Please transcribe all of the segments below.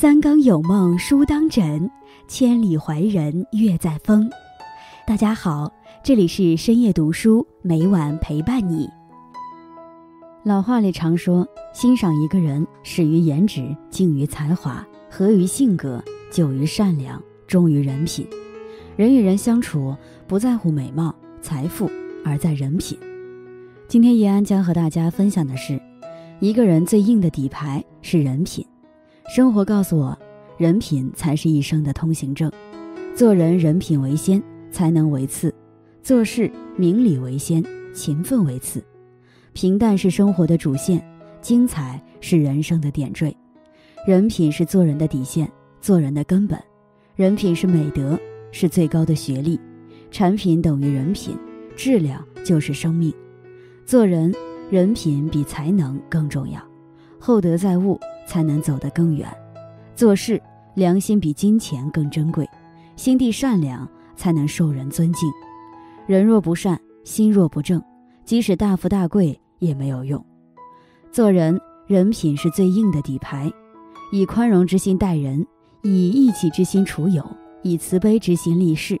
三更有梦书当枕，千里怀人月在风。大家好，这里是深夜读书，每晚陪伴你。老话里常说，欣赏一个人，始于颜值，敬于才华，合于性格，久于善良，忠于人品。人与人相处，不在乎美貌、财富，而在人品。今天叶安将和大家分享的是，一个人最硬的底牌是人品。生活告诉我，人品才是一生的通行证。做人人品为先，才能为次；做事明理为先，勤奋为次。平淡是生活的主线，精彩是人生的点缀。人品是做人的底线，做人的根本。人品是美德，是最高的学历。产品等于人品，质量就是生命。做人，人品比才能更重要。厚德载物。才能走得更远。做事良心比金钱更珍贵，心地善良才能受人尊敬。人若不善，心若不正，即使大富大贵也没有用。做人，人品是最硬的底牌。以宽容之心待人，以义气之心处友，以慈悲之心立事。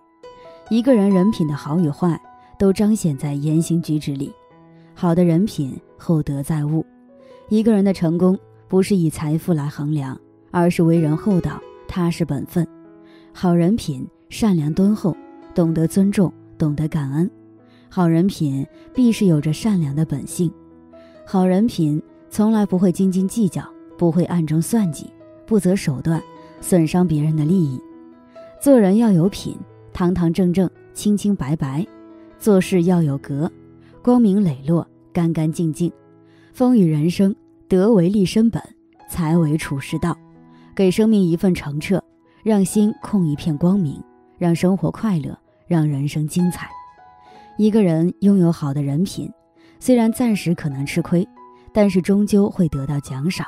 一个人人品的好与坏，都彰显在言行举止里。好的人品，厚德载物。一个人的成功。不是以财富来衡量，而是为人厚道、踏实本分，好人品、善良敦厚，懂得尊重，懂得感恩。好人品必是有着善良的本性，好人品从来不会斤斤计较，不会暗中算计，不择手段损伤别人的利益。做人要有品，堂堂正正、清清白白；做事要有格，光明磊落、干干净净。风雨人生。德为立身本，才为处世道。给生命一份澄澈，让心空一片光明，让生活快乐，让人生精彩。一个人拥有好的人品，虽然暂时可能吃亏，但是终究会得到奖赏。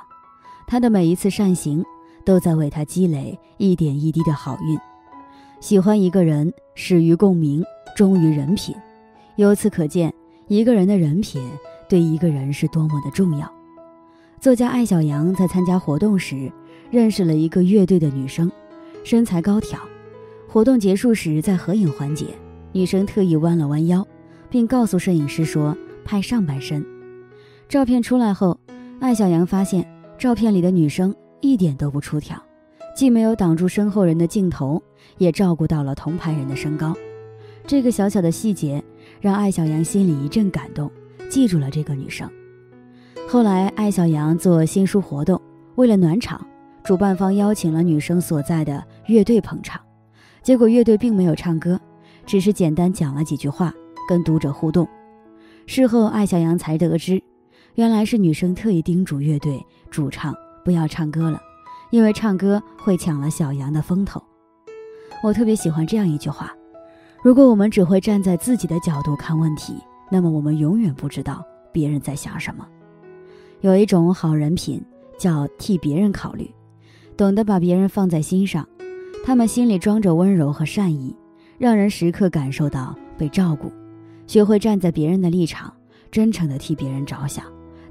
他的每一次善行，都在为他积累一点一滴的好运。喜欢一个人，始于共鸣，忠于人品。由此可见，一个人的人品对一个人是多么的重要。作家艾小羊在参加活动时，认识了一个乐队的女生，身材高挑。活动结束时，在合影环节，女生特意弯了弯腰，并告诉摄影师说：“拍上半身。”照片出来后，艾小羊发现照片里的女生一点都不出挑，既没有挡住身后人的镜头，也照顾到了同排人的身高。这个小小的细节让艾小羊心里一阵感动，记住了这个女生。后来，艾小羊做新书活动，为了暖场，主办方邀请了女生所在的乐队捧场。结果乐队并没有唱歌，只是简单讲了几句话，跟读者互动。事后，艾小羊才得知，原来是女生特意叮嘱乐队主唱不要唱歌了，因为唱歌会抢了小羊的风头。我特别喜欢这样一句话：如果我们只会站在自己的角度看问题，那么我们永远不知道别人在想什么。有一种好人品，叫替别人考虑，懂得把别人放在心上。他们心里装着温柔和善意，让人时刻感受到被照顾。学会站在别人的立场，真诚地替别人着想，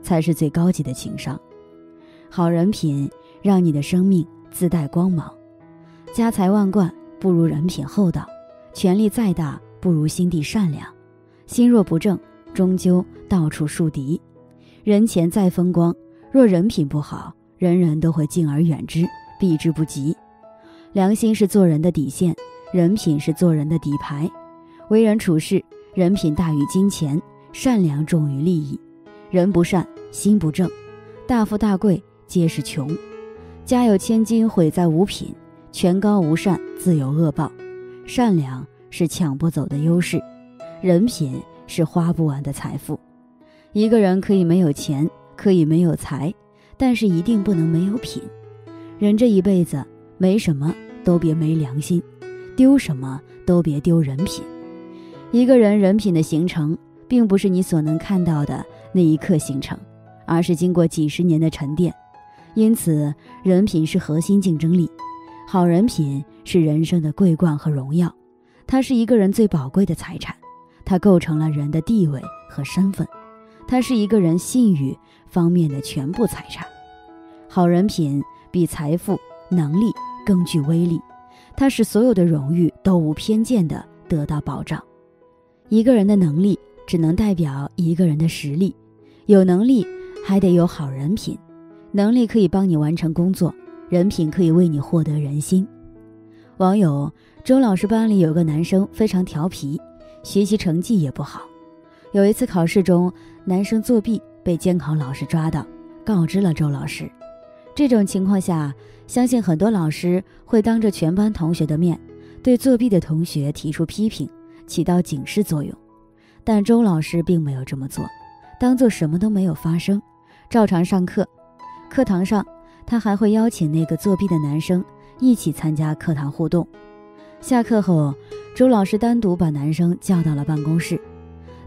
才是最高级的情商。好人品让你的生命自带光芒。家财万贯不如人品厚道，权力再大不如心地善良。心若不正，终究到处树敌。人前再风光，若人品不好，人人都会敬而远之，避之不及。良心是做人的底线，人品是做人的底牌。为人处事，人品大于金钱，善良重于利益。人不善，心不正，大富大贵皆是穷。家有千金，毁在五品；权高无善，自有恶报。善良是抢不走的优势，人品是花不完的财富。一个人可以没有钱，可以没有财，但是一定不能没有品。人这一辈子，没什么都别没良心，丢什么都别丢人品。一个人人品的形成，并不是你所能看到的那一刻形成，而是经过几十年的沉淀。因此，人品是核心竞争力。好人品是人生的桂冠和荣耀，它是一个人最宝贵的财产，它构成了人的地位和身份。它是一个人信誉方面的全部财产，好人品比财富能力更具威力，它使所有的荣誉都无偏见的得到保障。一个人的能力只能代表一个人的实力，有能力还得有好人品。能力可以帮你完成工作，人品可以为你获得人心。网友周老师班里有个男生非常调皮，学习成绩也不好。有一次考试中，男生作弊被监考老师抓到，告知了周老师。这种情况下，相信很多老师会当着全班同学的面，对作弊的同学提出批评，起到警示作用。但周老师并没有这么做，当做什么都没有发生，照常上课。课堂上，他还会邀请那个作弊的男生一起参加课堂互动。下课后，周老师单独把男生叫到了办公室。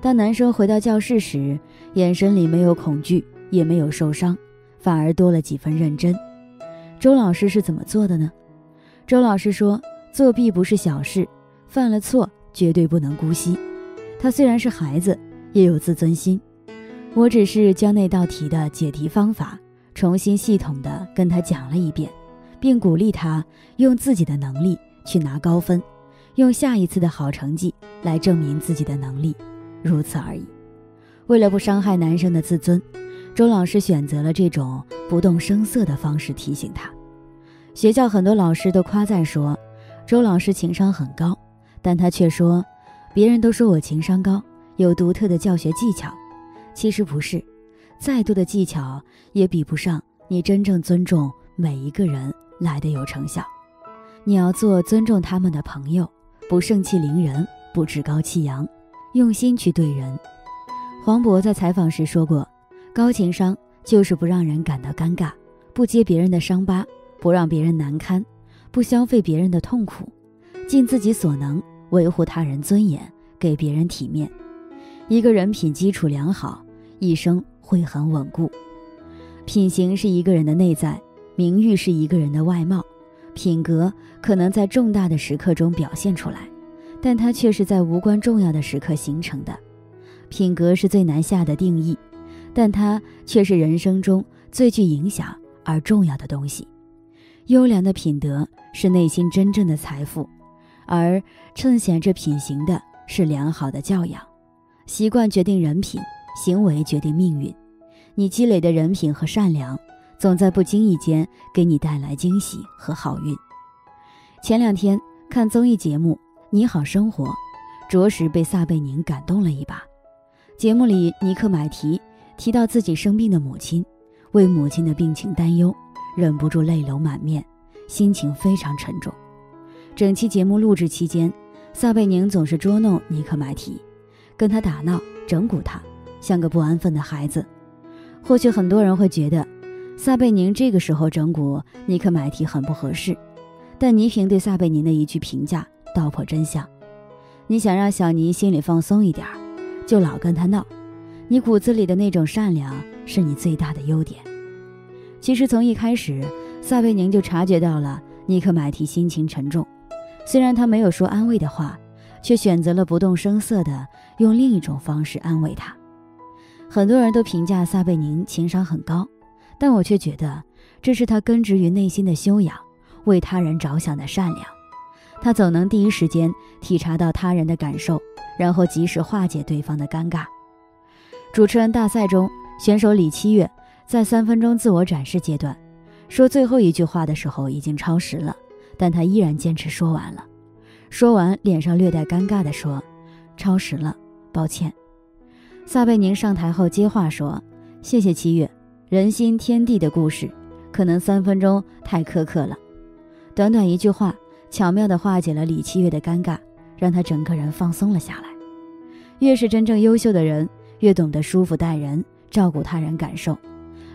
当男生回到教室时，眼神里没有恐惧，也没有受伤，反而多了几分认真。周老师是怎么做的呢？周老师说：“作弊不是小事，犯了错绝对不能姑息。他虽然是孩子，也有自尊心。我只是将那道题的解题方法。”重新系统的跟他讲了一遍，并鼓励他用自己的能力去拿高分，用下一次的好成绩来证明自己的能力，如此而已。为了不伤害男生的自尊，周老师选择了这种不动声色的方式提醒他。学校很多老师都夸赞说，周老师情商很高，但他却说，别人都说我情商高，有独特的教学技巧，其实不是。再多的技巧也比不上你真正尊重每一个人来的有成效。你要做尊重他们的朋友，不盛气凌人，不趾高气扬，用心去对人。黄渤在采访时说过：“高情商就是不让人感到尴尬，不揭别人的伤疤，不让别人难堪，不消费别人的痛苦，尽自己所能维护他人尊严，给别人体面。一个人品基础良好，一生。”会很稳固，品行是一个人的内在，名誉是一个人的外貌，品格可能在重大的时刻中表现出来，但它却是在无关重要的时刻形成的。品格是最难下的定义，但它却是人生中最具影响而重要的东西。优良的品德是内心真正的财富，而衬显这品行的是良好的教养。习惯决定人品。行为决定命运，你积累的人品和善良，总在不经意间给你带来惊喜和好运。前两天看综艺节目《你好生活》，着实被撒贝宁感动了一把。节目里，尼克买提提到自己生病的母亲，为母亲的病情担忧，忍不住泪流满面，心情非常沉重。整期节目录制期间，撒贝宁总是捉弄尼克买提，跟他打闹，整蛊他。像个不安分的孩子，或许很多人会觉得，撒贝宁这个时候整蛊尼克买提很不合适。但倪萍对撒贝宁的一句评价道破真相：你想让小尼心里放松一点，就老跟他闹。你骨子里的那种善良是你最大的优点。其实从一开始，撒贝宁就察觉到了尼克买提心情沉重，虽然他没有说安慰的话，却选择了不动声色的用另一种方式安慰他。很多人都评价撒贝宁情商很高，但我却觉得这是他根植于内心的修养，为他人着想的善良。他总能第一时间体察到他人的感受，然后及时化解对方的尴尬。主持人大赛中，选手李七月在三分钟自我展示阶段，说最后一句话的时候已经超时了，但他依然坚持说完了。说完，脸上略带尴尬地说：“超时了，抱歉。”撒贝宁上台后接话说：“谢谢七月，人心天地的故事，可能三分钟太苛刻了。”短短一句话，巧妙地化解了李七月的尴尬，让他整个人放松了下来。越是真正优秀的人，越懂得舒服待人，照顾他人感受。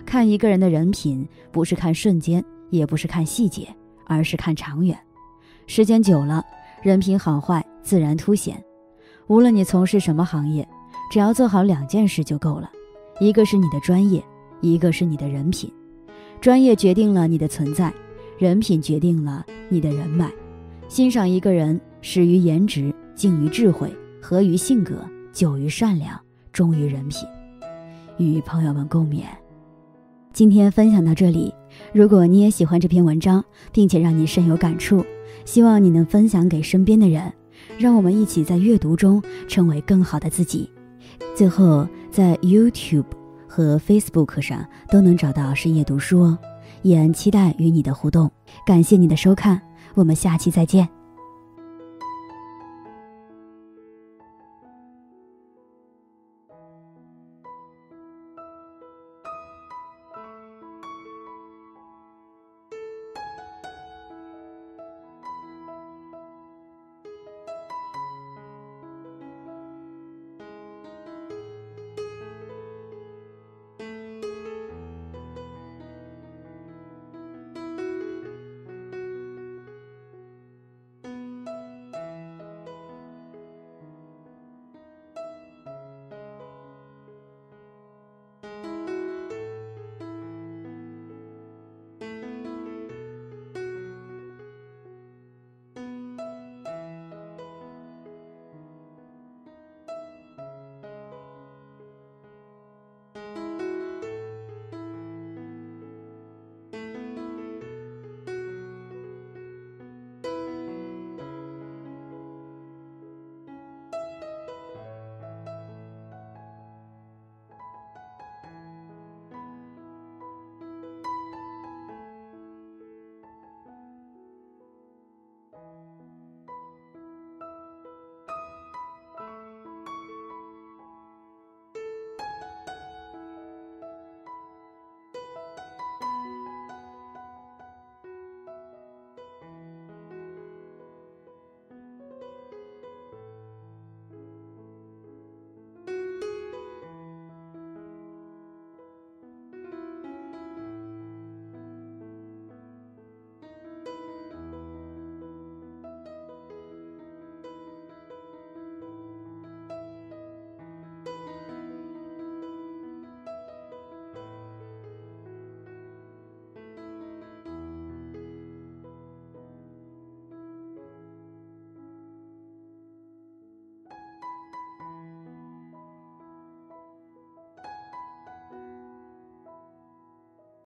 看一个人的人品，不是看瞬间，也不是看细节，而是看长远。时间久了，人品好坏自然凸显。无论你从事什么行业。只要做好两件事就够了，一个是你的专业，一个是你的人品。专业决定了你的存在，人品决定了你的人脉。欣赏一个人，始于颜值，敬于智慧，合于性格，久于善良，忠于人品。与朋友们共勉。今天分享到这里，如果你也喜欢这篇文章，并且让你深有感触，希望你能分享给身边的人，让我们一起在阅读中成为更好的自己。最后，在 YouTube 和 Facebook 上都能找到深夜读书哦，也期待与你的互动。感谢你的收看，我们下期再见。